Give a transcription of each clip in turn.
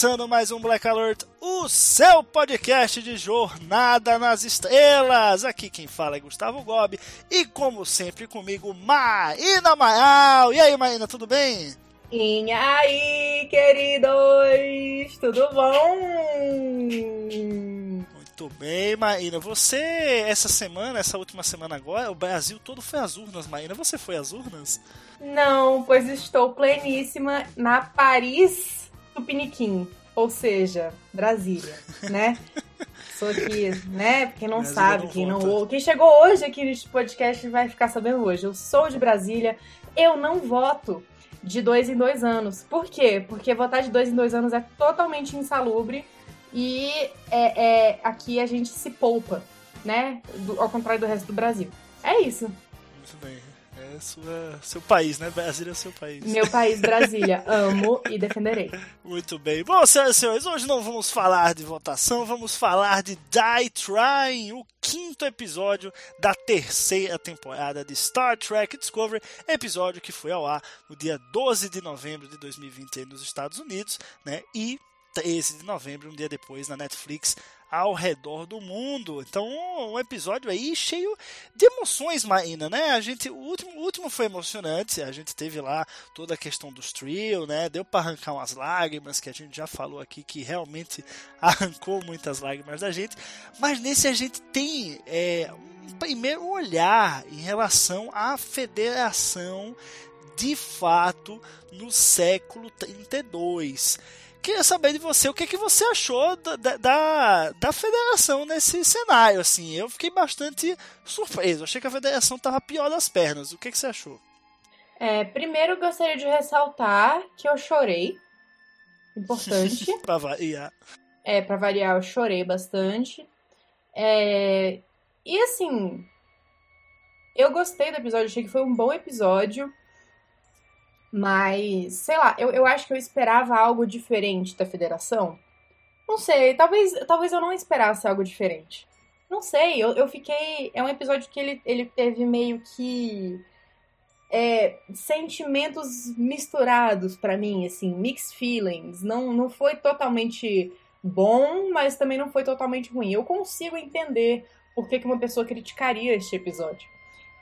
Começando mais um Black Alert, o seu podcast de Jornada nas Estrelas. Aqui quem fala é Gustavo Gobi e, como sempre, comigo, Maína Maal. E aí, Maína, tudo bem? E aí, queridos, tudo bom? Muito bem, Maína. Você, essa semana, essa última semana agora, o Brasil todo foi às urnas, Maína. Você foi às urnas? Não, pois estou pleníssima na Paris Tupiniquim, ou seja, Brasília, né? Sou aqui, né? Quem não Brasília sabe, não quem não volta. ouve. Quem chegou hoje aqui neste podcast vai ficar sabendo hoje. Eu sou de Brasília, eu não voto de dois em dois anos. Por quê? Porque votar de dois em dois anos é totalmente insalubre e é, é- aqui a gente se poupa, né? Do- ao contrário do resto do Brasil. É isso. Muito bem. É sua, seu país, né? Brasília é seu país. Meu país, Brasília. Amo e defenderei. Muito bem. Bom, senhoras e senhores, hoje não vamos falar de votação, vamos falar de Die Trying, o quinto episódio da terceira temporada de Star Trek Discovery, episódio que foi ao ar no dia 12 de novembro de 2020 aí nos Estados Unidos, né? E 13 de novembro, um dia depois, na Netflix, ao redor do mundo. Então, um episódio aí cheio de emoções, Maína, né? A gente, o último, o último foi emocionante, a gente teve lá toda a questão dos trio, né? Deu para arrancar umas lágrimas, que a gente já falou aqui que realmente arrancou muitas lágrimas da gente. Mas nesse a gente tem é, um primeiro olhar em relação à federação de fato no século 32. Queria saber de você o que, que você achou da, da, da, federação nesse cenário. Assim, eu fiquei bastante surpreso. Achei que a federação tava pior das pernas. O que, que você achou? É, primeiro, gostaria de ressaltar que eu chorei. Importante. pra variar. é, pra variar, eu chorei bastante. É, e assim, eu gostei do episódio, achei que foi um bom episódio. Mas, sei lá, eu, eu acho que eu esperava algo diferente da federação. Não sei, talvez, talvez eu não esperasse algo diferente. Não sei, eu, eu fiquei. É um episódio que ele, ele teve meio que. é, sentimentos misturados pra mim, assim, mixed feelings. Não, não foi totalmente bom, mas também não foi totalmente ruim. Eu consigo entender por que, que uma pessoa criticaria este episódio.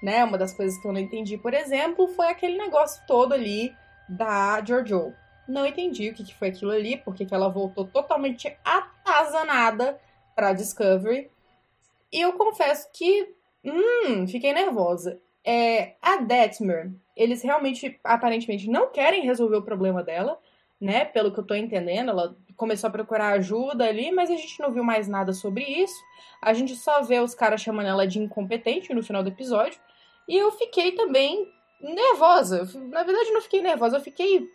Né? Uma das coisas que eu não entendi, por exemplo, foi aquele negócio todo ali da Jojo. Não entendi o que, que foi aquilo ali, porque que ela voltou totalmente atazanada pra Discovery. E eu confesso que, hum, fiquei nervosa. É, a Detmer, eles realmente, aparentemente, não querem resolver o problema dela, né? Pelo que eu tô entendendo, ela começou a procurar ajuda ali, mas a gente não viu mais nada sobre isso. A gente só vê os caras chamando ela de incompetente no final do episódio. E eu fiquei também nervosa. Na verdade, não fiquei nervosa, eu fiquei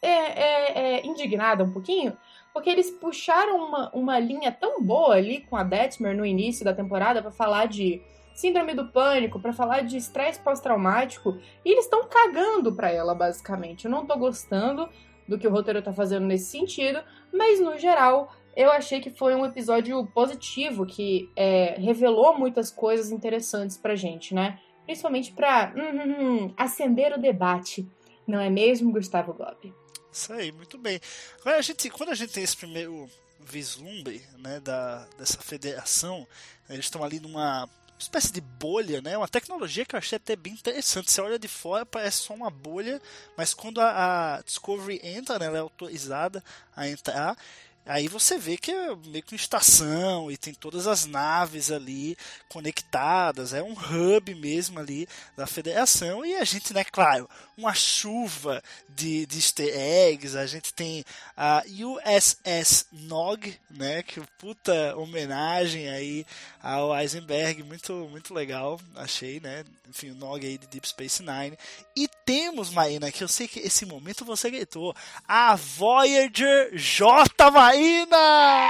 é, é, é, indignada um pouquinho, porque eles puxaram uma, uma linha tão boa ali com a Detmer no início da temporada pra falar de síndrome do pânico, pra falar de estresse pós-traumático, e eles estão cagando pra ela, basicamente. Eu não tô gostando do que o roteiro tá fazendo nesse sentido, mas no geral eu achei que foi um episódio positivo que é, revelou muitas coisas interessantes pra gente, né? Principalmente pra hum, hum, hum, acender o debate. Não é mesmo, Gustavo Gobi? Isso aí, muito bem. Agora, a gente, quando a gente tem esse primeiro vislumbre né, da, dessa federação, eles estão ali numa espécie de bolha, né? Uma tecnologia que eu achei até bem interessante. Você olha de fora, parece só uma bolha, mas quando a, a Discovery entra, né, ela é autorizada a entrar, Aí você vê que é meio que uma estação e tem todas as naves ali conectadas, é um hub mesmo ali da federação e a gente, né, claro, uma chuva de, de easter eggs, a gente tem a USS Nog, né, que puta homenagem aí ao Eisenberg, muito, muito legal, achei, né, enfim, o Nog aí de Deep Space Nine. E temos, Marina, que eu sei que esse momento você gritou, a Voyager J, Marina!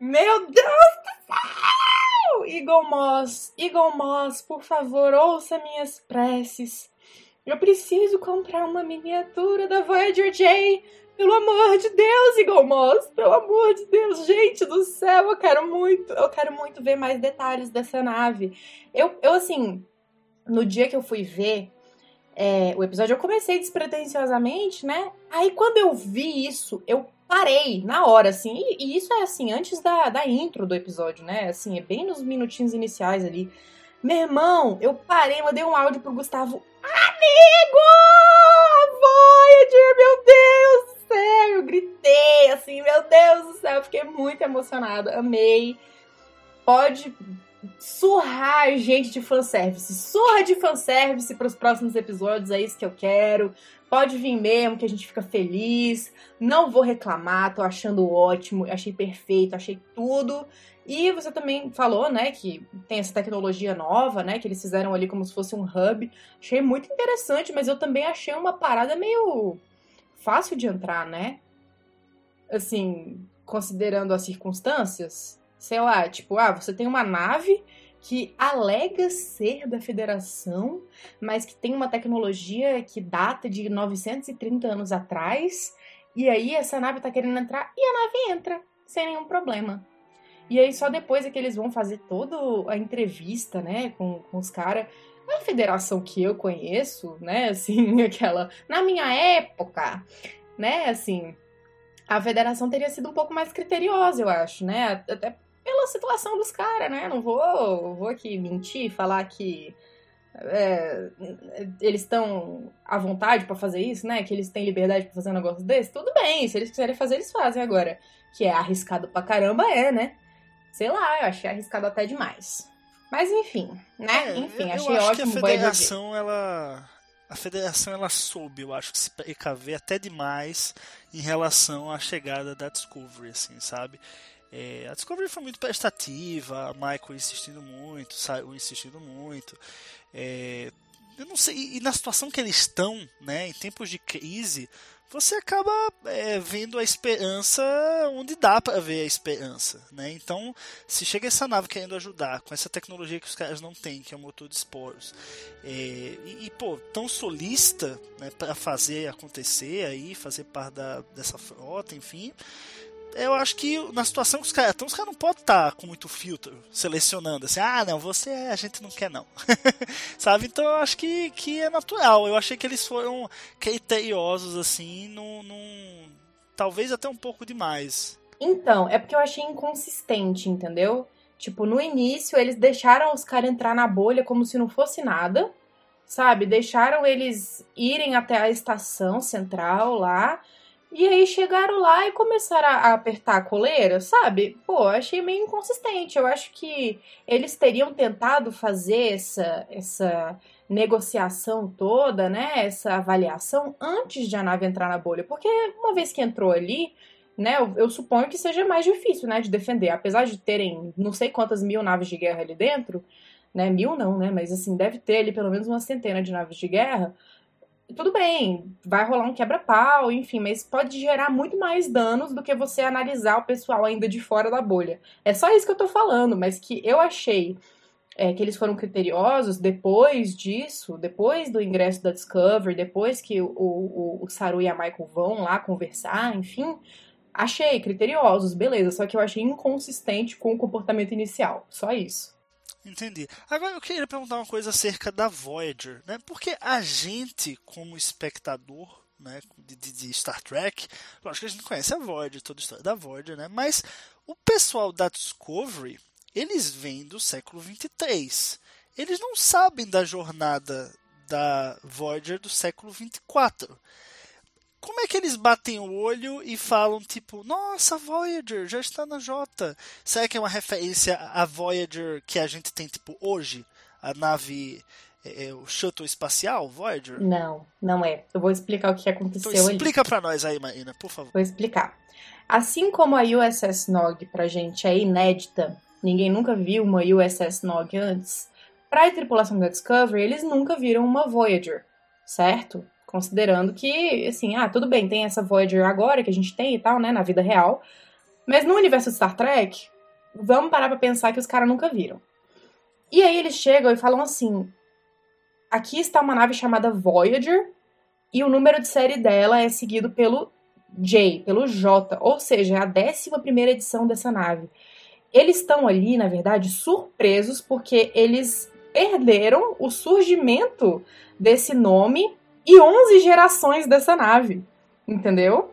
Meu Deus do céu! Eagle Moss, Eagle Moss, por favor, ouça minhas preces. Eu preciso comprar uma miniatura da Voyager J. Pelo amor de Deus, Eagle Moss, pelo amor de Deus, gente do céu, eu quero muito, eu quero muito ver mais detalhes dessa nave. Eu, eu assim, no dia que eu fui ver é, o episódio, eu comecei despretensiosamente, né? Aí quando eu vi isso, eu parei na hora, assim. E, e, isso é assim, antes da, da intro do episódio, né? Assim, é bem nos minutinhos iniciais ali. Meu irmão, eu parei, mandei um áudio pro Gustavo. Amigo! Voyager, meu Deus do céu! Eu gritei assim, meu Deus do céu, fiquei muito emocionada, amei. Pode surrar gente de fanservice. Surra de fanservice para os próximos episódios, é isso que eu quero. Pode vir mesmo, que a gente fica feliz. Não vou reclamar, tô achando ótimo, achei perfeito, achei tudo. E você também falou, né, que tem essa tecnologia nova, né, que eles fizeram ali como se fosse um hub. Achei muito interessante, mas eu também achei uma parada meio fácil de entrar, né? Assim, considerando as circunstâncias sei lá, tipo, ah, você tem uma nave que alega ser da federação, mas que tem uma tecnologia que data de 930 anos atrás, e aí essa nave tá querendo entrar e a nave entra sem nenhum problema. E aí só depois é que eles vão fazer toda a entrevista, né, com, com os caras. A federação que eu conheço, né, assim, aquela. Na minha época, né, assim. A federação teria sido um pouco mais criteriosa, eu acho, né? Até pela situação dos caras, né? Não vou, vou aqui mentir, falar que é, eles estão à vontade para fazer isso, né? Que eles têm liberdade para fazer um negócio desse. Tudo bem, se eles quiserem fazer, eles fazem agora. Que é arriscado pra caramba, é, né? Sei lá, eu achei arriscado até demais. Mas enfim, né? É, enfim, eu, achei eu acho ótimo. Que a federação, ela. A federação ela soube, eu acho que se precaver até demais em relação à chegada da Discovery, assim, sabe? É, a Discovery foi muito prestativa, a Michael insistindo muito, saiu insistindo muito. É, eu não sei, e na situação que eles estão, né, em tempos de crise, você acaba é, vendo a esperança onde dá para ver a esperança, né? Então, se chega essa nave querendo ajudar com essa tecnologia que os caras não têm, que é o motor de esporos, é, e, e, pô, tão solista né, para fazer acontecer aí, fazer parte da, dessa frota, enfim, eu acho que na situação que os caras estão, os caras não podem estar tá com muito filtro selecionando assim, ah, não, você a gente não quer não. Sabe? Então eu acho que, que é natural. Eu achei que eles foram criteriosos assim, num, num, talvez até um pouco demais. Então, é porque eu achei inconsistente, entendeu? Tipo, no início eles deixaram os caras entrar na bolha como se não fosse nada, sabe? Deixaram eles irem até a estação central lá e aí chegaram lá e começaram a apertar a coleira, sabe? Pô, achei meio inconsistente. Eu acho que eles teriam tentado fazer essa, essa negociação toda, né? Essa avaliação antes de a nave entrar na bolha. Porque uma vez que entrou ali, né? Eu, eu suponho que seja mais difícil, né? De defender. Apesar de terem não sei quantas mil naves de guerra ali dentro, né? Mil não, né? Mas assim, deve ter ali pelo menos uma centena de naves de guerra tudo bem, vai rolar um quebra-pau, enfim, mas pode gerar muito mais danos do que você analisar o pessoal ainda de fora da bolha. É só isso que eu tô falando, mas que eu achei é, que eles foram criteriosos depois disso, depois do ingresso da Discovery, depois que o, o, o Saru e a Michael vão lá conversar, enfim. Achei criteriosos, beleza, só que eu achei inconsistente com o comportamento inicial. Só isso. Entendi. Agora eu queria perguntar uma coisa acerca da Voyager, né? Porque a gente, como espectador, né, de, de, Star Trek, lógico que a gente conhece a Voyager, toda a história da Voyager, né? Mas o pessoal da Discovery, eles vêm do século 23. Eles não sabem da jornada da Voyager do século 24 como é que eles batem o olho e falam, tipo, nossa, Voyager já está na J? Será que é uma referência à Voyager que a gente tem, tipo, hoje? A nave, é, é, o shuttle espacial, Voyager? Não, não é. Eu vou explicar o que Então aconteceu ali. explica pra nós aí, Marina, por favor. Vou explicar. Assim como a USS Nog pra gente é inédita, ninguém nunca viu uma USS Nog antes, pra tripulação da Discovery, eles nunca viram uma Voyager, certo? Considerando que, assim, ah, tudo bem, tem essa Voyager agora que a gente tem e tal, né, na vida real, mas no universo de Star Trek, vamos parar pra pensar que os caras nunca viram. E aí eles chegam e falam assim: aqui está uma nave chamada Voyager, e o número de série dela é seguido pelo J, pelo J, ou seja, é a 11 edição dessa nave. Eles estão ali, na verdade, surpresos porque eles perderam o surgimento desse nome e 11 gerações dessa nave, entendeu?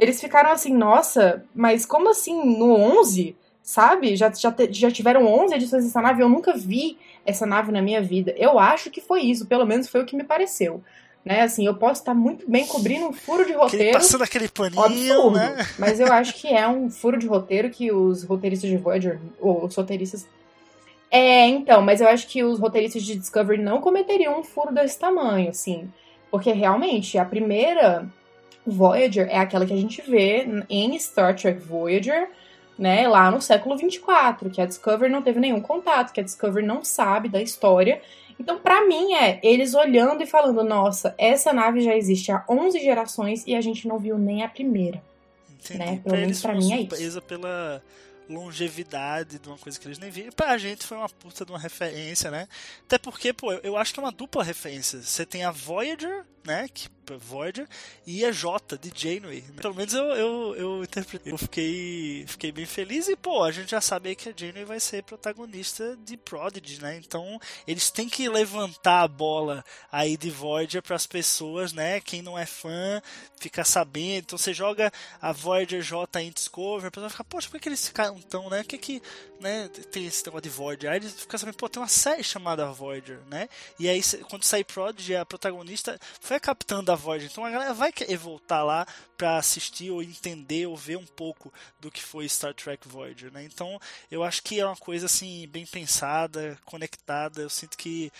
Eles ficaram assim, nossa, mas como assim no 11, sabe? Já, já, já tiveram 11 edições dessa nave, eu nunca vi essa nave na minha vida. Eu acho que foi isso, pelo menos foi o que me pareceu. Né, assim, eu posso estar muito bem cobrindo um furo de Aquele, roteiro passando aquele paninho, absurdo. né? Mas eu acho que é um furo de roteiro que os roteiristas de Voyager, ou os roteiristas. É, então, mas eu acho que os roteiristas de Discovery não cometeriam um furo desse tamanho, assim. Porque realmente, a primeira Voyager é aquela que a gente vê em Star Trek Voyager, né, lá no século 24, que a Discovery não teve nenhum contato, que a Discovery não sabe da história. Então, pra mim, é eles olhando e falando: nossa, essa nave já existe há 11 gerações e a gente não viu nem a primeira. Entendi. né? Pelo Pra menos foi mim é isso. pela longevidade de uma coisa que eles nem viram. Pra gente foi uma puta de uma referência, né? Até porque, pô, eu- acho que é uma dupla referência. Você tem a Voyager, né? Que, Voyager, e a J, de Janeway. Pelo menos eu, eu, eu interpretei. Eu fiquei, fiquei bem feliz e, pô, a gente já sabe que a Janeway vai ser protagonista de Prodigy, né? Então, eles têm que levantar a bola aí de Voyager pras pessoas, né? Quem não é fã fica sabendo. Então, você joga a Voyager J em Discovery, a pessoa fica, poxa, por que, que eles ficaram tão, né? Por que, que né, tem esse negócio de Voyager? Aí eles ficam sabendo, pô, tem uma série chamada Voyager, né? E aí, quando sai Prodigy, a protagonista foi a capitã da Voyager. Então a galera vai querer voltar lá pra assistir ou entender ou ver um pouco do que foi Star Trek Voyager, né? Então eu acho que é uma coisa assim, bem pensada, conectada. Eu sinto que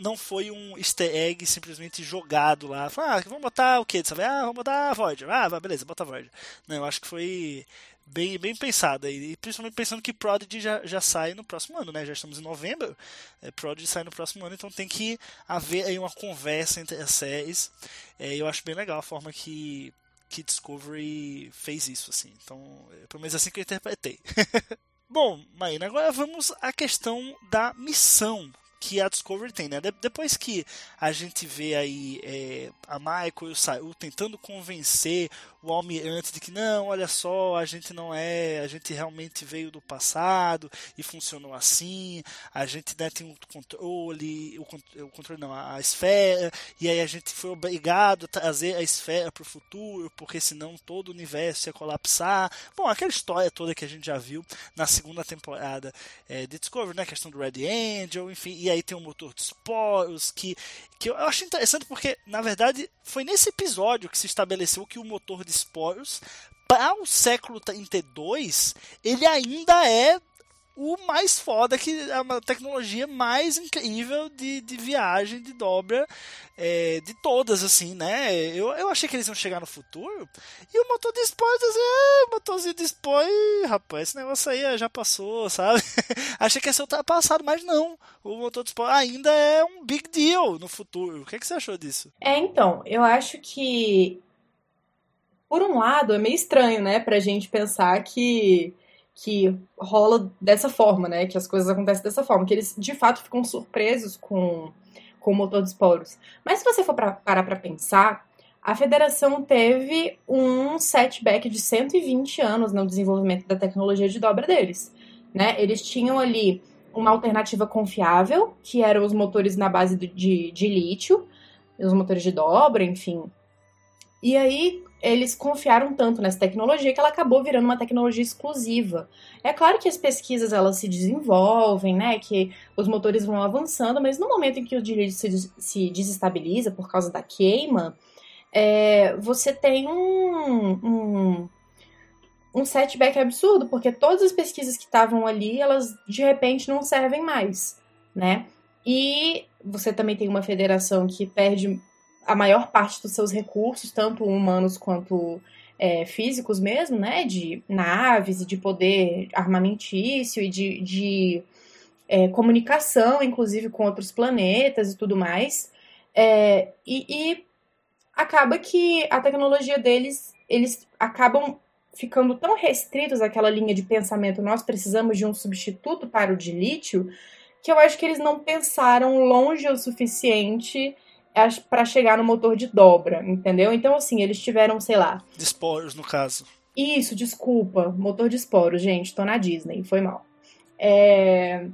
não, foi um easter egg simplesmente jogado lá. Ah, vamos botar o? Sabe? Ah, vamos botar a Voyager. Ah, beleza, bota a Voyager. Não, eu acho que foi bem, bem pensada. E principalmente pensando que Prodigy já, já sai no próximo ano, né? Já estamos em novembro. É, Prodigy sai no próximo ano, então tem que haver aí uma conversa entre as séries. É, eu acho bem legal a forma que, que Discovery fez isso, assim. Então, é, pelo menos assim que eu interpretei. Bom, Maína, agora vamos à questão da missão que a Discovery tem, né? De- depois que a gente vê aí é, a Michael e o Saul tentando convencer o almirante de que não, olha só, a gente não é, a gente realmente veio do passado e funcionou assim, a gente né, tem um controle, o, con- o controle não, a, a esfera, e aí a gente foi obrigado a trazer a esfera para o futuro, porque senão todo o universo ia colapsar. Bom, aquela história toda que a gente já viu na segunda temporada é, de Discovery, né? A questão do Red Angel, enfim, e aí tem o motor de esporos, que, que eu acho interessante porque, na verdade, foi nesse episódio que se estabeleceu que o motor de esporos, para o século 32, ele ainda é o mais foda, que é uma tecnologia mais incrível de, de viagem, de dobra, é, de todas, assim, né? Eu, eu achei que eles iam chegar no futuro, e o motor de assim, é, motorzinho de esporos, ih, rapaz, esse negócio aí já passou, sabe? achei que ia ser ultrapassado, mas não. O motor de esporos ainda é um big deal no futuro. O que, é que você achou disso? É, então, eu acho que, por um lado, é meio estranho, né, pra gente pensar que, que rola dessa forma, né, que as coisas acontecem dessa forma, que eles de fato ficam surpresos com, com o motor de esporos. Mas se você for pra, parar pra pensar, a federação teve um setback de 120 anos no desenvolvimento da tecnologia de dobra deles, né, eles tinham ali uma alternativa confiável, que eram os motores na base de, de, lítio, os motores de dobra, enfim. E aí eles confiaram tanto nessa tecnologia que ela acabou virando uma tecnologia exclusiva. É claro que as pesquisas elas se desenvolvem, né, que os motores vão avançando, mas no momento em que o lítio se, se desestabiliza por causa da queima, é, você tem um, um, um setback absurdo, porque todas as pesquisas que estavam ali, elas de repente não servem mais, né? E você também tem uma federação que perde a maior parte dos seus recursos, tanto humanos quanto é, físicos mesmo, né? De naves e de poder armamentício e de, de é, comunicação, inclusive com outros planetas e tudo mais. É, e, e acaba que a tecnologia deles, eles acabam ficando tão restritos àquela linha de pensamento, nós precisamos de um substituto para o de lítio, que eu acho que eles não pensaram longe o suficiente para chegar no motor de dobra, entendeu? Então, assim, eles tiveram, sei lá. De esporos, no caso. Isso, desculpa. Motor de esporos, gente, tô na Disney, foi mal. É...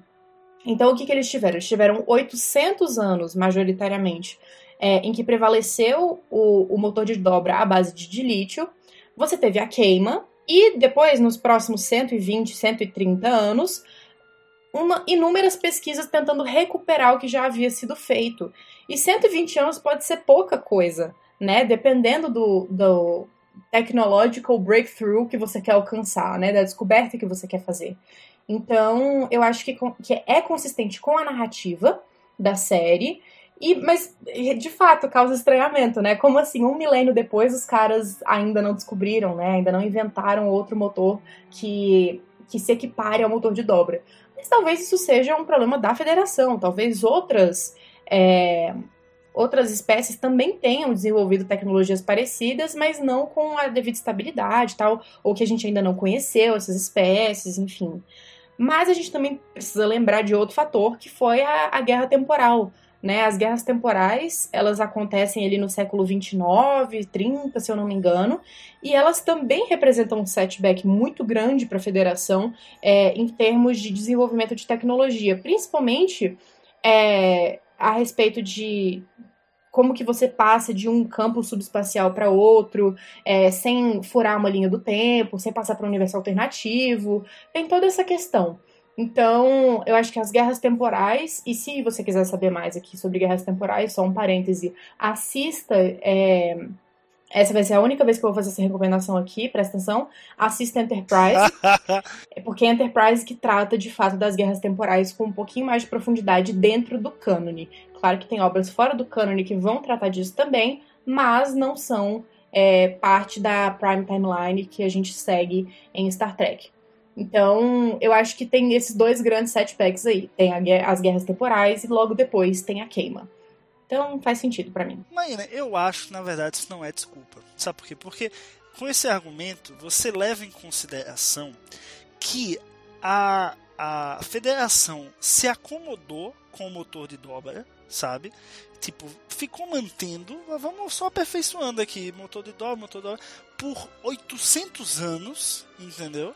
Então, o que, que eles tiveram? Eles tiveram 800 anos, majoritariamente, é, em que prevaleceu o, o motor de dobra à base de, de lítio. Você teve a queima, e depois, nos próximos 120, 130 anos, uma, inúmeras pesquisas tentando recuperar o que já havia sido feito. E 120 anos pode ser pouca coisa, né? Dependendo do, do technological breakthrough que você quer alcançar, né? Da descoberta que você quer fazer. Então, eu acho que, que é consistente com a narrativa da série. E, mas, de fato, causa estranhamento, né? Como assim, um milênio depois, os caras ainda não descobriram, né? Ainda não inventaram outro motor que, que se equipare ao motor de dobra. Mas talvez isso seja um problema da federação. Talvez outras, é, outras espécies também tenham desenvolvido tecnologias parecidas, mas não com a devida estabilidade tal, ou que a gente ainda não conheceu essas espécies, enfim. Mas a gente também precisa lembrar de outro fator, que foi a, a guerra temporal. Né, as guerras temporais, elas acontecem ali no século 29, 30, se eu não me engano, e elas também representam um setback muito grande para a federação é, em termos de desenvolvimento de tecnologia, principalmente é, a respeito de como que você passa de um campo subespacial para outro, é, sem furar uma linha do tempo, sem passar para um universo alternativo, tem toda essa questão. Então, eu acho que as guerras temporais, e se você quiser saber mais aqui sobre guerras temporais, só um parêntese, assista. É, essa vai ser a única vez que eu vou fazer essa recomendação aqui, presta atenção. Assista Enterprise. é porque é Enterprise que trata de fato das guerras temporais com um pouquinho mais de profundidade dentro do cânone. Claro que tem obras fora do cânone que vão tratar disso também, mas não são é, parte da Prime Timeline que a gente segue em Star Trek. Então, eu acho que tem esses dois grandes setbacks aí. Tem a, as guerras temporais e logo depois tem a queima. Então, faz sentido para mim. Maína, eu acho na verdade isso não é desculpa. Sabe por quê? Porque com esse argumento você leva em consideração que a, a federação se acomodou com o motor de dobra, sabe? Tipo, ficou mantendo, vamos só aperfeiçoando aqui, motor de dobra, motor de dobra, por 800 anos, entendeu?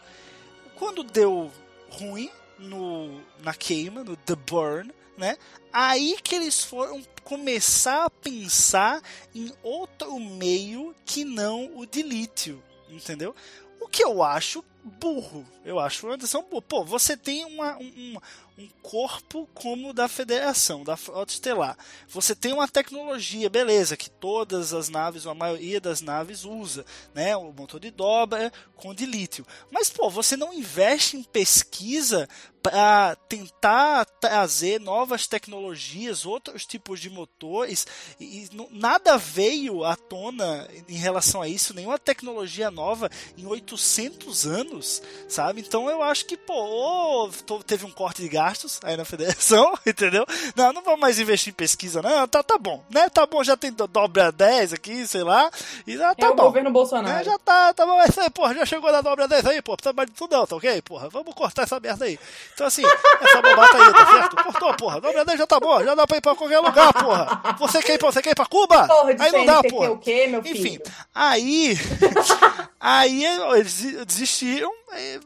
Quando deu ruim no, na queima, no The Burn, né? Aí que eles foram começar a pensar em outro meio que não o de lítio, entendeu? O que eu acho burro. Eu acho uma decisão burra. Pô, você tem uma, um, um corpo como o da Federação, da Frota Estelar. Você tem uma tecnologia, beleza, que todas as naves, ou a maioria das naves usa, né? O motor de dobra com de lítio. Mas, pô, você não investe em pesquisa para tentar trazer novas tecnologias, outros tipos de motores, e, nada veio à tona em relação a isso, nenhuma tecnologia nova em 800 anos, sabe? Então eu acho que, pô, teve um corte de gastos aí na federação, entendeu? Não, não vamos mais investir em pesquisa, não, tá, tá bom, né? Tá bom, já tem dobra 10 aqui, sei lá, e já tá é bom. o governo Bolsonaro. É, já tá, tá bom, mas aí, porra, já chegou na dobra 10 aí, pô, precisa mais de tudo não, tá ok? Porra, vamos cortar essa merda aí. Então, assim, essa bobata aí, tá certo? Cortou, porra. Dobra 10 já tá bom, já dá pra ir pra qualquer lugar, porra. Você quer ir pra, você quer ir pra Cuba? Porra, de aí não dá, porra. O quê, meu filho? Enfim, aí. aí eles desistiram,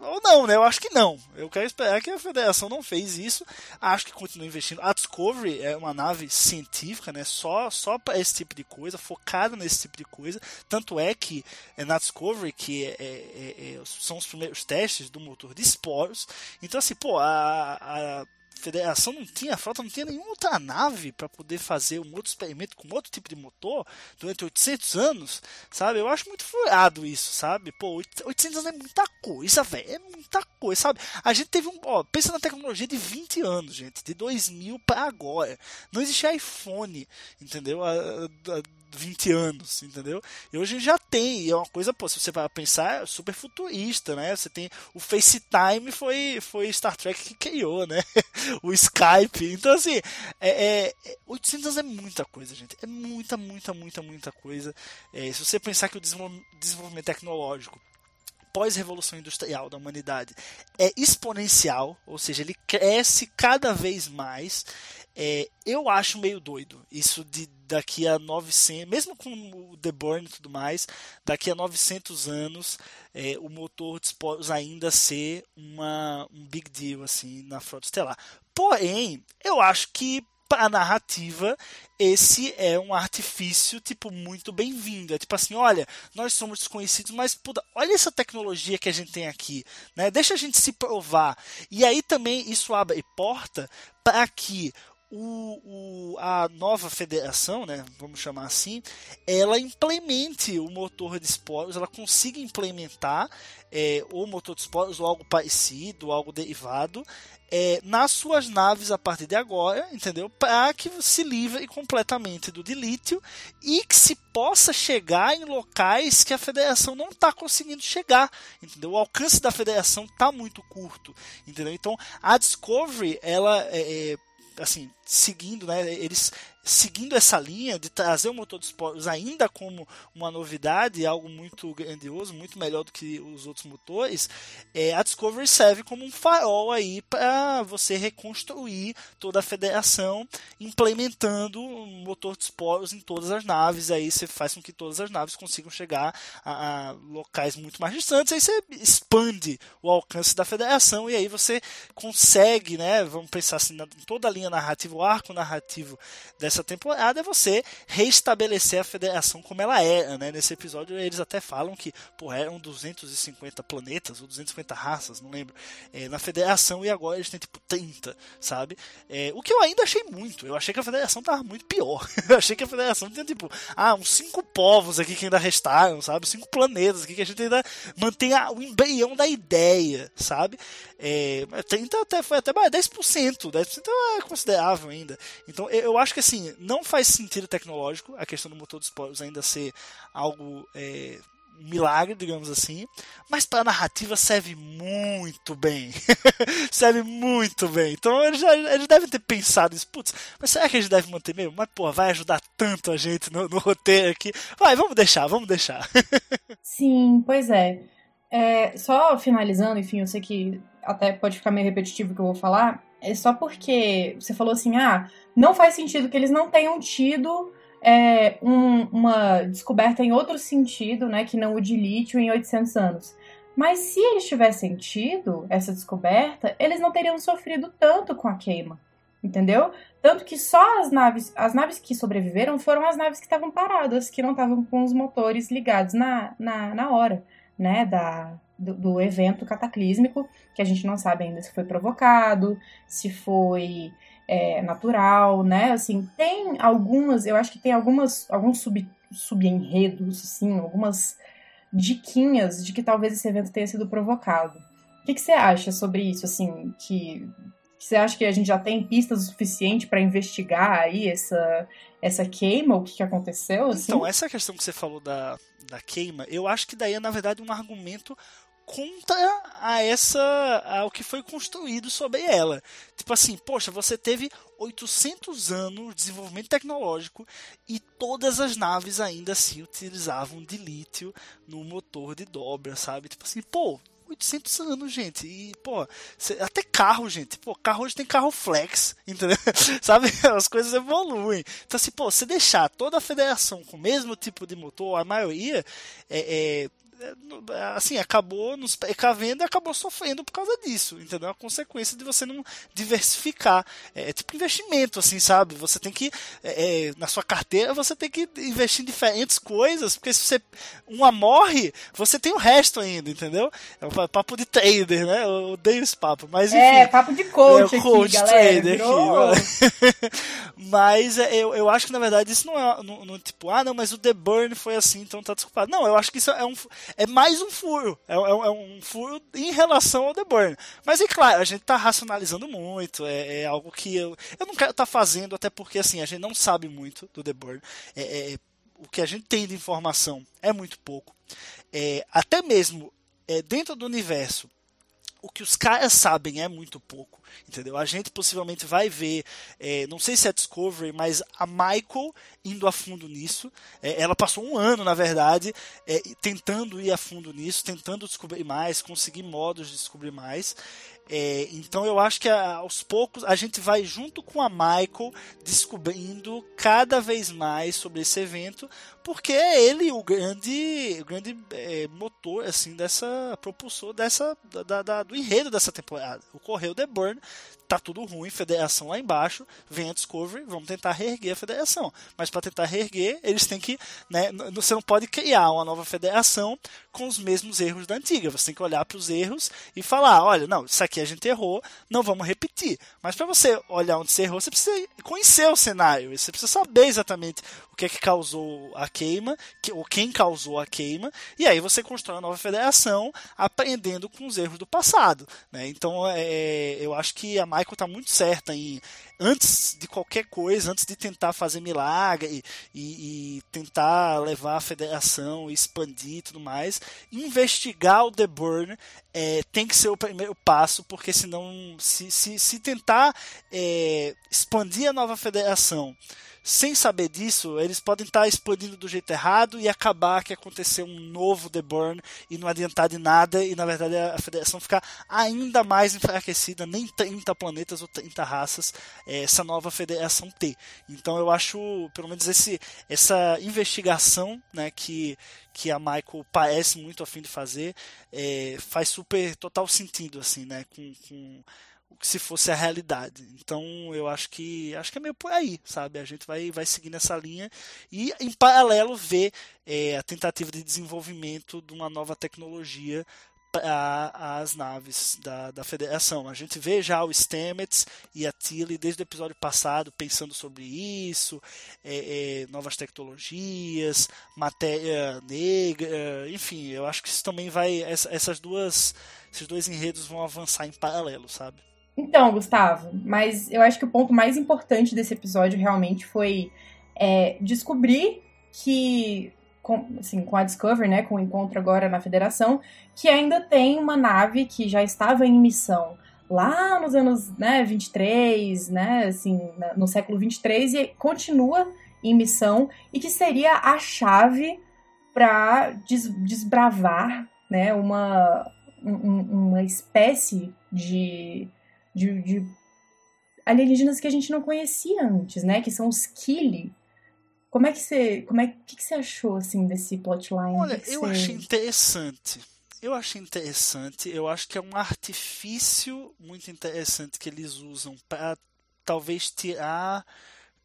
ou não, né? Eu acho que não. Eu quero esperar que a federação não fez isso. Acho que continua investindo. A Discovery é uma nave científica, né? Só, só para esse tipo de coisa, focada nesse tipo de coisa. Tanto é que é na Discovery que é, é, é, são os primeiros testes do motor de esporos. Então, assim, pô, a, a federação não tinha, a frota não tinha nenhuma outra nave para poder fazer um outro experimento com outro tipo de motor durante 800 anos, sabe? Eu acho muito furado isso, sabe? Pô, 800 anos é muita coisa, velho, é muita coisa, sabe? A gente teve um, ó, pensa na tecnologia de 20 anos, gente, de 2000 para agora. Não existia iPhone, entendeu? A, a, 20 anos, entendeu? E hoje já tem, e é uma coisa, pô, se você vai pensar, é super futurista, né? Você tem o FaceTime foi, foi Star Trek que criou, né? o Skype. Então, assim, é, é, 800 é muita coisa, gente. É muita, muita, muita, muita coisa. É, se você pensar que o desenvolvimento tecnológico pós-revolução industrial da humanidade é exponencial, ou seja, ele cresce cada vez mais. É, eu acho meio doido isso de daqui a 900, mesmo com o The Burn e tudo mais, daqui a 900 anos é, o motor esporos ainda ser uma, um big deal assim na frota estelar. Porém, eu acho que para a narrativa, esse é um artifício, tipo, muito bem-vindo. É tipo assim, olha, nós somos desconhecidos, mas puta, olha essa tecnologia que a gente tem aqui, né? Deixa a gente se provar. E aí também isso abre porta para que o, o, a nova federação, né, vamos chamar assim, ela implemente o motor de esporos, ela consiga implementar é, o motor de esporos ou algo parecido, algo derivado, é, nas suas naves a partir de agora, entendeu? Para que se livre completamente do de lítio e que se possa chegar em locais que a federação não está conseguindo chegar, entendeu? O alcance da federação está muito curto, entendeu? Então a Discovery, ela é, é assim, seguindo, né, eles seguindo essa linha de trazer o motor de esporos ainda como uma novidade, algo muito grandioso, muito melhor do que os outros motores, é, a Discovery serve como um farol aí para você reconstruir toda a federação, implementando um motor de esporos em todas as naves, aí você faz com que todas as naves consigam chegar a, a locais muito mais distantes, aí você expande o alcance da federação e aí você consegue, né, vamos pensar assim, na, toda a linha narrativa, o arco narrativo dessa dessa temporada é você reestabelecer a federação como ela era, né? Nesse episódio eles até falam que, pô, eram 250 planetas ou 250 raças, não lembro, é, na federação e agora eles têm tipo 30, sabe? É, o que eu ainda achei muito. Eu achei que a federação tava muito pior. eu achei que a federação tinha tipo, ah, uns cinco povos aqui que ainda restaram, sabe? Cinco planetas aqui que a gente ainda mantém a, o embrião da ideia, sabe? É, 30 até, foi até mais 10%, 10% é considerável ainda. Então eu acho que assim, não faz sentido tecnológico a questão do motor dos poros ainda ser algo é, um milagre, digamos assim, mas para a narrativa serve muito bem. serve muito bem. Então eles, já, eles devem ter pensado isso, putz, mas será que eles devem manter mesmo? Mas, pô, vai ajudar tanto a gente no, no roteiro aqui. Vai, vamos deixar, vamos deixar. Sim, pois é. É. Só finalizando, enfim, eu sei que até pode ficar meio repetitivo o que eu vou falar, é só porque você falou assim, ah, não faz sentido que eles não tenham tido é, um, uma descoberta em outro sentido, né, que não o de lítio em 800 anos. Mas se eles tivessem tido essa descoberta, eles não teriam sofrido tanto com a queima, entendeu? Tanto que só as naves, as naves que sobreviveram foram as naves que estavam paradas, que não estavam com os motores ligados na, na, na hora, né, da, do, do, evento cataclísmico, que a gente não sabe ainda se foi provocado, se foi é, natural, né? Assim, tem algumas, eu acho que tem algumas, alguns sub, subenredos, assim, algumas diquinhas de que talvez esse evento tenha sido provocado. O que, que você acha sobre isso, assim, que você acha que a gente já tem pistas o suficiente para investigar aí essa, essa queima, o que, que aconteceu? Assim? Então, essa questão que você falou da, da queima, eu acho que daí é, na verdade, um argumento contra a essa ao que foi construído sobre ela. Tipo assim, poxa, você teve 800 anos de desenvolvimento tecnológico e todas as naves ainda assim utilizavam de lítio no motor de dobra, sabe? Tipo assim, pô, 800 anos, gente. E, pô, até carro, gente. Pô, carro hoje tem carro flex, entendeu? Sabe? As coisas evoluem. Então, assim, pô, se deixar toda a federação com o mesmo tipo de motor, a maioria, é, é assim, acabou nos precavendo e acabou sofrendo por causa disso, entendeu? A consequência de você não diversificar. É, é tipo investimento, assim, sabe? Você tem que, é, é na sua carteira, você tem que investir em diferentes coisas, porque se você uma morre, você tem o resto ainda, entendeu? É um papo de trader, né? Eu odeio esse papo, mas enfim. É, papo de coach, é, coach aqui, trader galera, aqui. mas é, eu, eu acho que, na verdade, isso não é, não, não, tipo, ah, não, mas o The Burn foi assim, então tá desculpado. Não, eu acho que isso é um é mais um furo. É, é, é, um furo em relação ao The Burn. Mas é claro, a gente tá racionalizando muito. É, é algo que eu, eu não quero estar tá fazendo, até porque assim, a gente não sabe muito do The Burn. É, é o que a gente tem de informação é muito pouco. É, até mesmo dentro do universo o que os caras sabem é muito pouco, entendeu? A gente possivelmente vai ver, é, não sei se é Discovery, mas a Michael indo a fundo nisso. É, ela passou um ano, na verdade, é, tentando ir a fundo nisso, tentando descobrir mais, conseguir modos de descobrir mais. É, então eu acho que aos poucos a gente vai junto com a Michael descobrindo cada vez mais sobre esse evento, porque é ele o grande, o grande é, motor assim dessa propulsor dessa da, da, do enredo dessa temporada. Ocorreu The Burn, tá tudo ruim, federação lá embaixo, vem a Discovery, vamos tentar reerguer a federação. Mas para tentar reerguer, eles têm que, né, você não pode criar uma nova federação com os mesmos erros da antiga. Você tem que olhar para os erros e falar, olha, não, isso aqui a gente errou, não vamos repetir. Mas para você olhar onde você errou, você precisa conhecer o cenário, você precisa saber exatamente que é que causou a queima, que, ou quem causou a queima, e aí você constrói uma nova federação aprendendo com os erros do passado. Né? Então, é, eu acho que a Michael está muito certa em antes de qualquer coisa, antes de tentar fazer milagre e, e, tentar levar a federação, expandir e tudo mais, investigar o The Burn é, tem que ser o primeiro passo, porque senão, se, se, se tentar é, expandir a nova federação sem saber disso, eles podem estar explodindo do jeito errado e acabar que acontecer um novo The Burn e não adiantar de nada e na verdade a federação ficar ainda mais enfraquecida, nem 30 planetas ou 30 raças é, essa nova federação ter. Então eu acho, pelo menos esse, essa investigação né, que, que a Michael parece muito afim de fazer é, faz super total sentido assim, né, com, com se fosse a realidade. Então eu acho que acho que é meio por aí, sabe? A gente vai, vai seguir nessa linha e em paralelo ver é, a tentativa de desenvolvimento de uma nova tecnologia para as naves da, da Federação. A gente vê já o Stamets e a Tilly desde o episódio passado pensando sobre isso, é, é, novas tecnologias, matéria negra, enfim, eu acho que isso também vai. Essa, essas duas, esses dois enredos vão avançar em paralelo, sabe? Então, Gustavo, mas eu acho que o ponto mais importante desse episódio realmente foi é, descobrir que, com, assim, com a Discovery, né, com o encontro agora na Federação, que ainda tem uma nave que já estava em missão lá nos anos né, 23, né, assim, no século 23 e continua em missão e que seria a chave para des desbravar né, uma, um, uma espécie de de, de alienígenas que a gente não conhecia antes, né? Que são os Kili. Como é que você, como é que, que você achou assim desse plotline? Olha, que eu você... achei interessante. Eu achei interessante. Eu acho que é um artifício muito interessante que eles usam para talvez tirar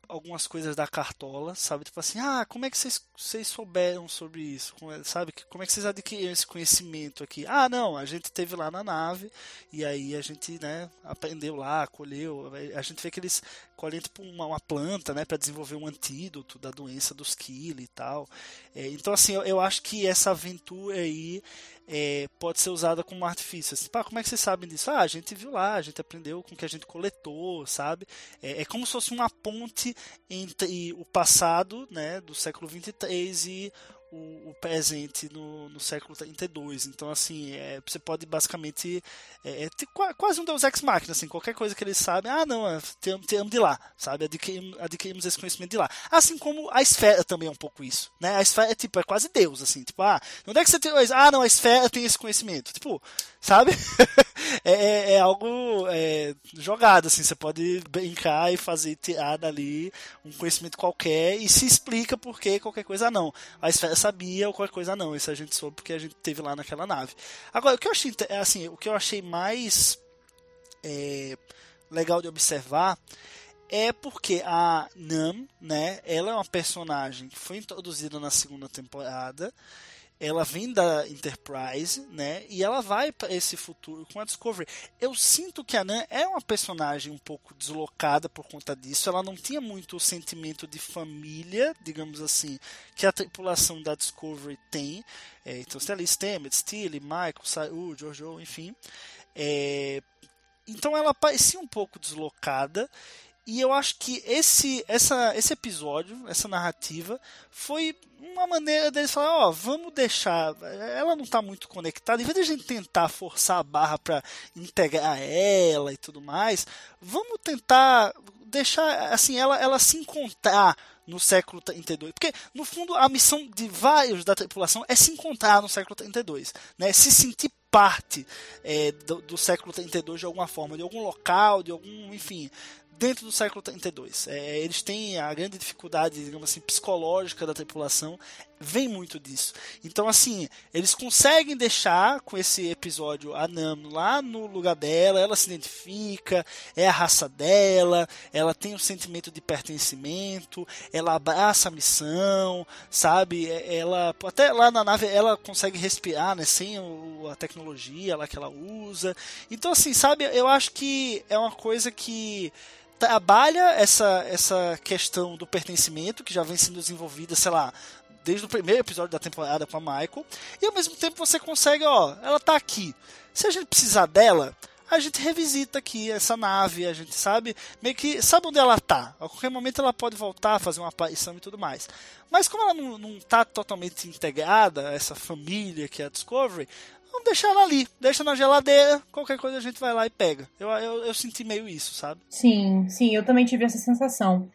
algumas coisas da cartola, sabe? Tipo assim, ah, como é que vocês, vocês souberam sobre isso? Como é, sabe? Como é que vocês adquiriram esse conhecimento aqui? Ah, não, a gente teve lá na nave e aí a gente, né, aprendeu lá, colheu. A gente vê que eles colhem tipo uma, uma planta, né, para desenvolver um antídoto da doença dos Kili e tal. É, então, assim, eu, eu acho que essa aventura aí é, pode ser usada como artifício. Assim, como é que vocês sabem disso? Ah, a gente viu lá, a gente aprendeu com o que a gente coletou, sabe? É, é como se fosse uma ponte entre o passado, né, do século 23 e o, o presente no, no, século 32. Então, assim, é, você pode basicamente. É, é quase um Deus Ex Machina, assim, qualquer coisa que eles sabem, ah, não, é, temos de lá, sabe? Adquirimos, adquirimos esse conhecimento de lá. Assim como a esfera também é um pouco isso, né? A esfera é tipo, é quase Deus, assim, tipo, ah, onde é que você tem. Ah, não, a esfera tem esse conhecimento. Tipo, sabe? é, é, é algo é, jogado, assim, você pode brincar e fazer tirar dali um conhecimento qualquer e se explica por que qualquer coisa não. A esfera sabia ou qualquer coisa não, isso a gente soube porque a gente teve lá naquela nave. Agora, o que eu achei, assim, o que eu achei mais é, legal de observar é porque a Nam, né, ela é uma personagem que foi introduzida na segunda temporada, ela vem da Enterprise, né? E ela vai para esse futuro com a Discovery. Eu sinto que a Nan é uma personagem um pouco deslocada por conta disso. Ela não tinha muito o sentimento de família, digamos assim, que a tripulação da Discovery tem. É, então, tem ali Stamets, Steele, Michael, Saru, Jojo, enfim. É, então ela parecia um pouco deslocada e eu acho que esse, essa, esse episódio, essa narrativa, foi uma maneira deles falar, ó, oh, vamos deixar. Ela não está muito conectada, em vez de a gente tentar forçar a barra para integrar ela e tudo mais, vamos tentar deixar assim ela, ela se encontrar no século 32. Porque, no fundo, a missão de vários da tripulação é se encontrar no século 32. Né? Se sentir parte é, do, do século 32 de alguma forma, de algum local, de algum, enfim, dentro do século 32. É, eles têm a grande dificuldade, digamos assim, psicológica da tripulação, vem muito disso. Então, assim, eles conseguem deixar com esse episódio a Nam lá no lugar dela, ela se identifica, é a raça dela, ela tem um sentimento de pertencimento, ela abraça a missão, sabe? É, ela, até lá na nave, ela consegue respirar, né, sem a tecnologia lá que ela usa. Então, assim, sabe, eu acho que é uma coisa que trabalha essa, essa questão do pertencimento que já vem sendo desenvolvida, sei lá, desde o primeiro episódio da temporada com a Michael, e ao mesmo tempo você consegue, ó, ela tá aqui. Se a gente precisar dela, a gente revisita aqui essa nave, a gente sabe, meio que sabe onde ela tá. A qualquer momento ela pode voltar, fazer uma aparição e tudo mais. Mas como ela não, não tá totalmente integrada, essa família que é a Discovery, Vamos deixar ela ali, deixa na geladeira, qualquer coisa a gente vai lá e pega. Eu, eu, eu senti meio isso, sabe? Sim, sim, eu também tive essa sensação.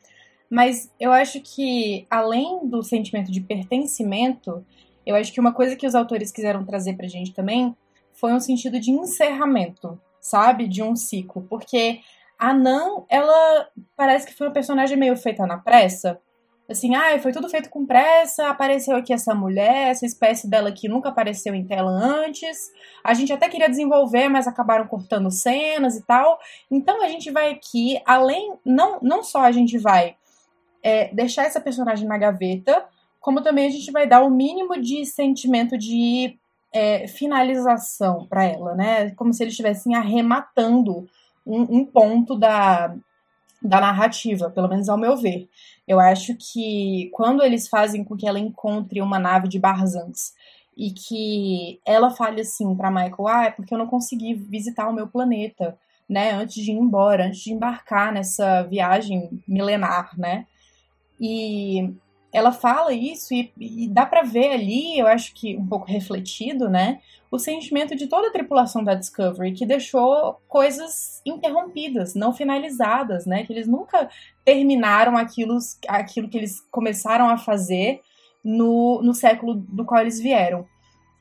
Mas eu acho que, além do sentimento de pertencimento, eu acho que uma coisa que os autores quiseram trazer pra gente também foi um sentido de encerramento, sabe? De um ciclo. Porque a Nan, ela parece que foi uma personagem meio feita na pressa assim, ah, foi tudo feito com pressa, apareceu aqui essa mulher, essa espécie dela que nunca apareceu em tela antes. A gente até queria desenvolver, mas acabaram cortando cenas e tal. Então a gente vai aqui, além, não, não só a gente vai é, deixar essa personagem na gaveta, como também a gente vai dar o mínimo de sentimento de é, finalização para ela, né? Como se eles estivessem arrematando um, um ponto da, da narrativa, pelo menos ao meu ver. Eu acho que quando eles fazem com que ela encontre uma nave de Barzans e que ela fale assim para Michael, ah, é porque eu não consegui visitar o meu planeta, né, antes de ir embora, antes de embarcar nessa viagem milenar, né? E ela fala isso e, e dá para ver ali, eu acho que um pouco refletido, né, o sentimento de toda a tripulação da Discovery, que deixou coisas interrompidas, não finalizadas, né, que eles nunca terminaram aquilo, aquilo que eles começaram a fazer no, no século do qual eles vieram.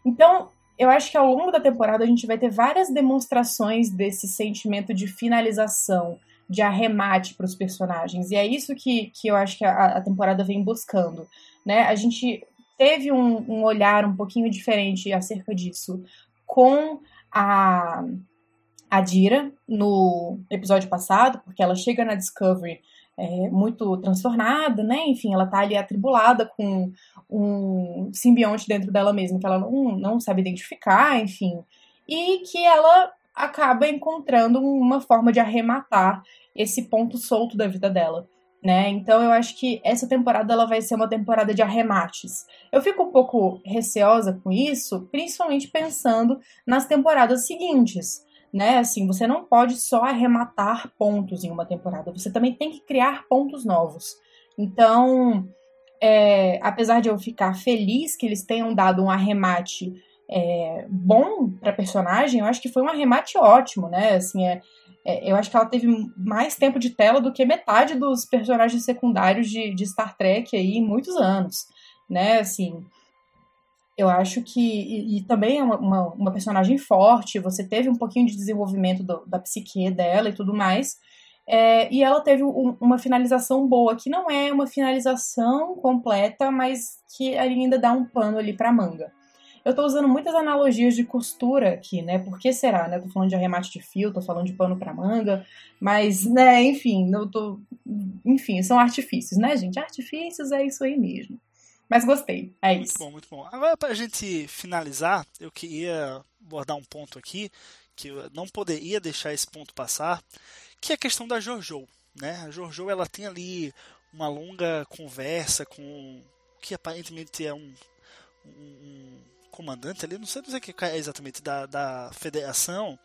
Então, eu acho que ao longo da temporada a gente vai ter várias demonstrações desse sentimento de finalização, de arremate para os personagens. E é isso que, que eu acho que a, a temporada vem buscando. Né? A gente teve um, um, olhar um pouquinho diferente acerca disso com a, a Dira no episódio passado, porque ela chega na Discovery é, muito transtornada, né? Enfim, ela tá ali atribulada com um simbionte dentro dela mesma que ela não, não sabe identificar, enfim. E que ela acaba encontrando uma forma de arrematar esse ponto solto da vida dela. Né? Então eu acho que essa temporada ela vai ser uma temporada de arremates. Eu fico um pouco receosa com isso, principalmente pensando nas temporadas seguintes, né? Assim, você não pode só arrematar pontos em uma temporada, você também tem que criar pontos novos. Então, é, apesar de eu ficar feliz que eles tenham dado um arremate é, bom para personagem, eu acho que foi um arremate ótimo, né? Assim, é, é, eu acho que ela teve mais tempo de tela do que metade dos personagens secundários de, de Star Trek aí em muitos anos, né? Assim, Eu acho que. E, e também é uma, uma, uma, personagem forte, você teve um pouquinho de desenvolvimento do, da psique dela e tudo mais. É, e ela teve um, uma finalização boa, que não é uma finalização completa, mas que ainda dá um pano ali pra manga. Eu tô usando muitas analogias de costura aqui, né? Por que será, né? Tô falando de arremate de fio, tô falando de pano para manga, mas, né, enfim, eu tô... enfim, são artifícios, né, gente? Artifícios é isso aí mesmo. Mas gostei, é muito isso. Muito bom, muito bom. Agora, pra gente finalizar, eu queria abordar um ponto aqui, que eu não poderia deixar esse ponto passar, que é a questão da Jojo, né? A Jojo, ela tem ali uma longa conversa com que aparentemente é um, um comandante ali, não sei dizer que é exatamente, da, da federação.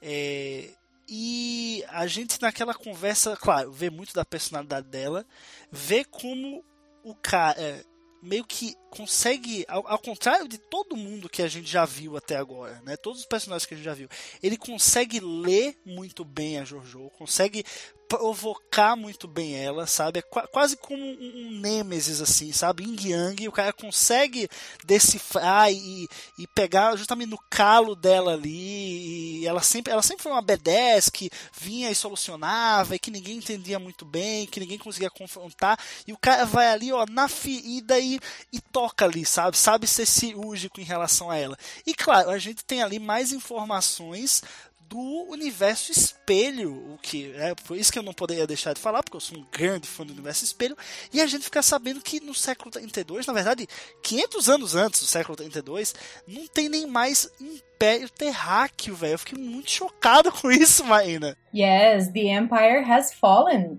É, e a gente naquela conversa, claro, vê muito da personalidade dela, vê como o cara é, meio que consegue, ao, ao, contrário de todo mundo que a gente já viu até agora, né? Todos os personagens que a gente já viu, ele consegue ler muito bem a Jojo, consegue provocar muito bem ela, sabe? É quase como um, um Nemesis, assim, sabe? Yin Yang, o cara consegue decifrar e, e pegar justamente no calo dela ali. E ela sempre, ela sempre foi uma B10 que vinha e solucionava e que ninguém entendia muito bem, que ninguém conseguia confrontar. E o cara vai ali, ó, na ferida e, e toca ali, sabe? Sabe ser cirúrgico em relação a ela. E claro, a gente tem ali mais informações do universo espelho, o que é por isso que eu não poderia deixar de falar, porque eu sou um grande fã do universo espelho, e a gente fica sabendo que no século 32, na verdade, 500 anos antes do século 32, não tem nem mais Império Terráqueo, velho. Eu fiquei muito chocado com isso, Marina. Yes, the Empire has fallen.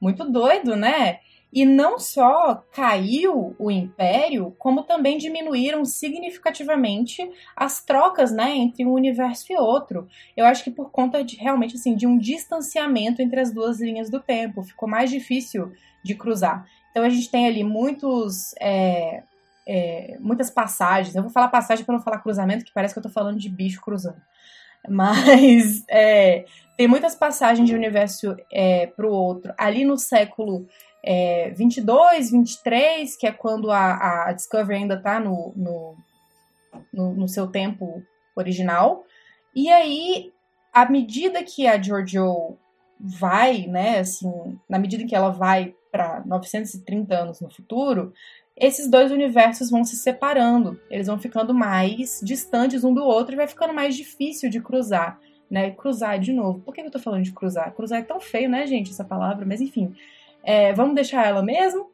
Muito doido, né? E não só caiu o império, como também diminuíram significativamente as trocas né, entre um universo e outro. Eu acho que por conta de realmente assim, de um distanciamento entre as duas linhas do tempo. Ficou mais difícil de cruzar. Então a gente tem ali muitos. É, é, muitas passagens. Eu vou falar passagem para não falar cruzamento, que parece que eu estou falando de bicho cruzando. Mas é, tem muitas passagens de um universo é, para o outro. Ali no século é, 22, 23, que é quando a, a Discovery ainda está no, no, no, no, seu tempo original. E aí, à medida que a Giorgio vai, né, assim, na medida em que ela vai para 930 anos no futuro, esses dois universos vão se separando, eles vão ficando mais distantes um do outro e vai ficando mais difícil de cruzar, né? Cruzar de novo. Por que eu tô falando de cruzar? Cruzar é tão feio, né, gente, essa palavra, mas enfim. É, vamos deixar ela mesmo.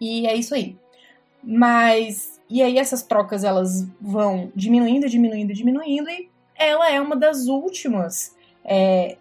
E é isso aí. Mas e aí essas trocas elas vão diminuindo, diminuindo, diminuindo e ela é uma das últimas é,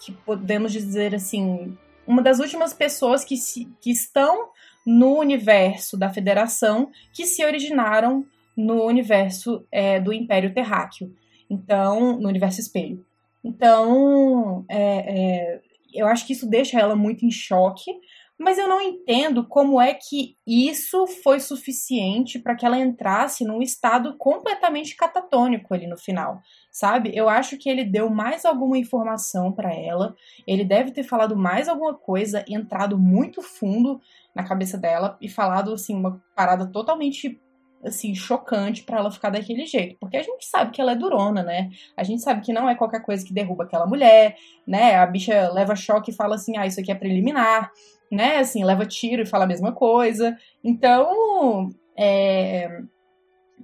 que podemos dizer assim, uma das últimas pessoas que, se, que estão no universo da Federação que se originaram no universo é, do Império Terráqueo. Então, no universo espelho. Então, é, é, eu acho que isso deixa ela muito em choque, mas eu não entendo como é que isso foi suficiente para que ela entrasse num estado completamente catatônico ali no final, sabe? Eu acho que ele deu mais alguma informação para ela, ele deve ter falado mais alguma coisa, entrado muito fundo na cabeça dela e falado assim uma parada totalmente assim, chocante para ela ficar daquele jeito. Porque a gente sabe que ela é durona, né? A gente sabe que não é qualquer coisa que derruba aquela mulher, né? A bicha leva choque e fala assim: ah, isso aqui é preliminar, né? Assim, leva tiro e fala a mesma coisa. Então, é,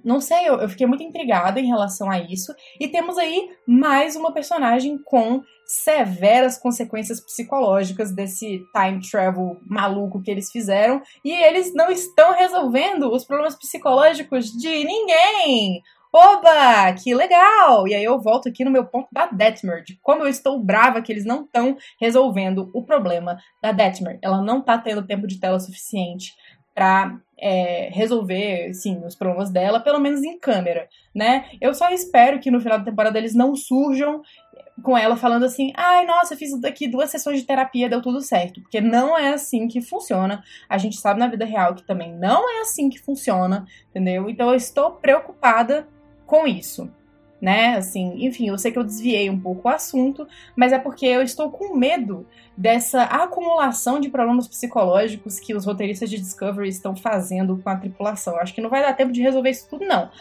não sei, eu, eu, fiquei muito intrigada em relação a isso. E temos aí mais uma personagem com severas consequências psicológicas desse time travel maluco que eles fizeram. E eles não estão resolvendo os problemas psicológicos de ninguém! Oba, que legal! E aí eu volto aqui no meu ponto da Detmer, de como eu estou brava que eles não estão resolvendo o problema da Detmer. Ela não está tendo tempo de tela suficiente para é, resolver, sim, os problemas dela, pelo menos em câmera, né? Eu só espero que no final da temporada eles não surjam com ela falando assim, ai, nossa, fiz daqui duas sessões de terapia, deu tudo certo. Porque não é assim que funciona. A gente sabe na vida real que também não é assim que funciona, entendeu? Então eu estou preocupada com isso. Né? Assim, enfim, eu sei que eu desviei um pouco o assunto, mas é porque eu estou com medo dessa acumulação de problemas psicológicos que os roteiristas de Discovery estão fazendo com a tripulação. Eu acho que não vai dar tempo de resolver isso tudo, não.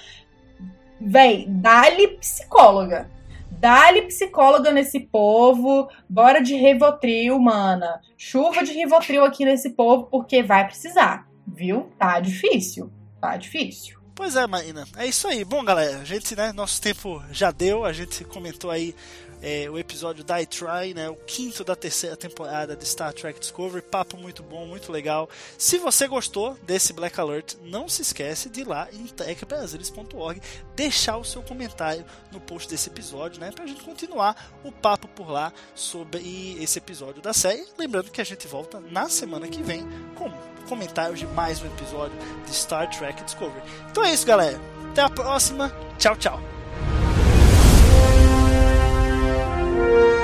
Véi, dá-lhe psicóloga. Dá-lhe psicóloga nesse povo. Bora de Rivotril, mana. Chuva de Rivotril aqui nesse povo, porque vai precisar. Viu? Tá difícil. Tá difícil. Pois é, Marina. É isso aí. Bom, galera, a gente, né, nosso tempo já deu. A gente comentou aí é, o episódio Die Try, né, o quinto da terceira temporada de Star Trek Discovery. Papo muito bom, muito legal. Se você gostou desse Black Alert, não se esquece de ir lá em trekbrasilis.org deixar o seu comentário no post desse episódio, né, pra gente continuar o papo por lá sobre esse episódio da série. Lembrando que a gente volta na semana que vem com comentários de mais um episódio de Star Trek Discovery. Então é isso, galera. Até a próxima. Tchau, tchau. thank you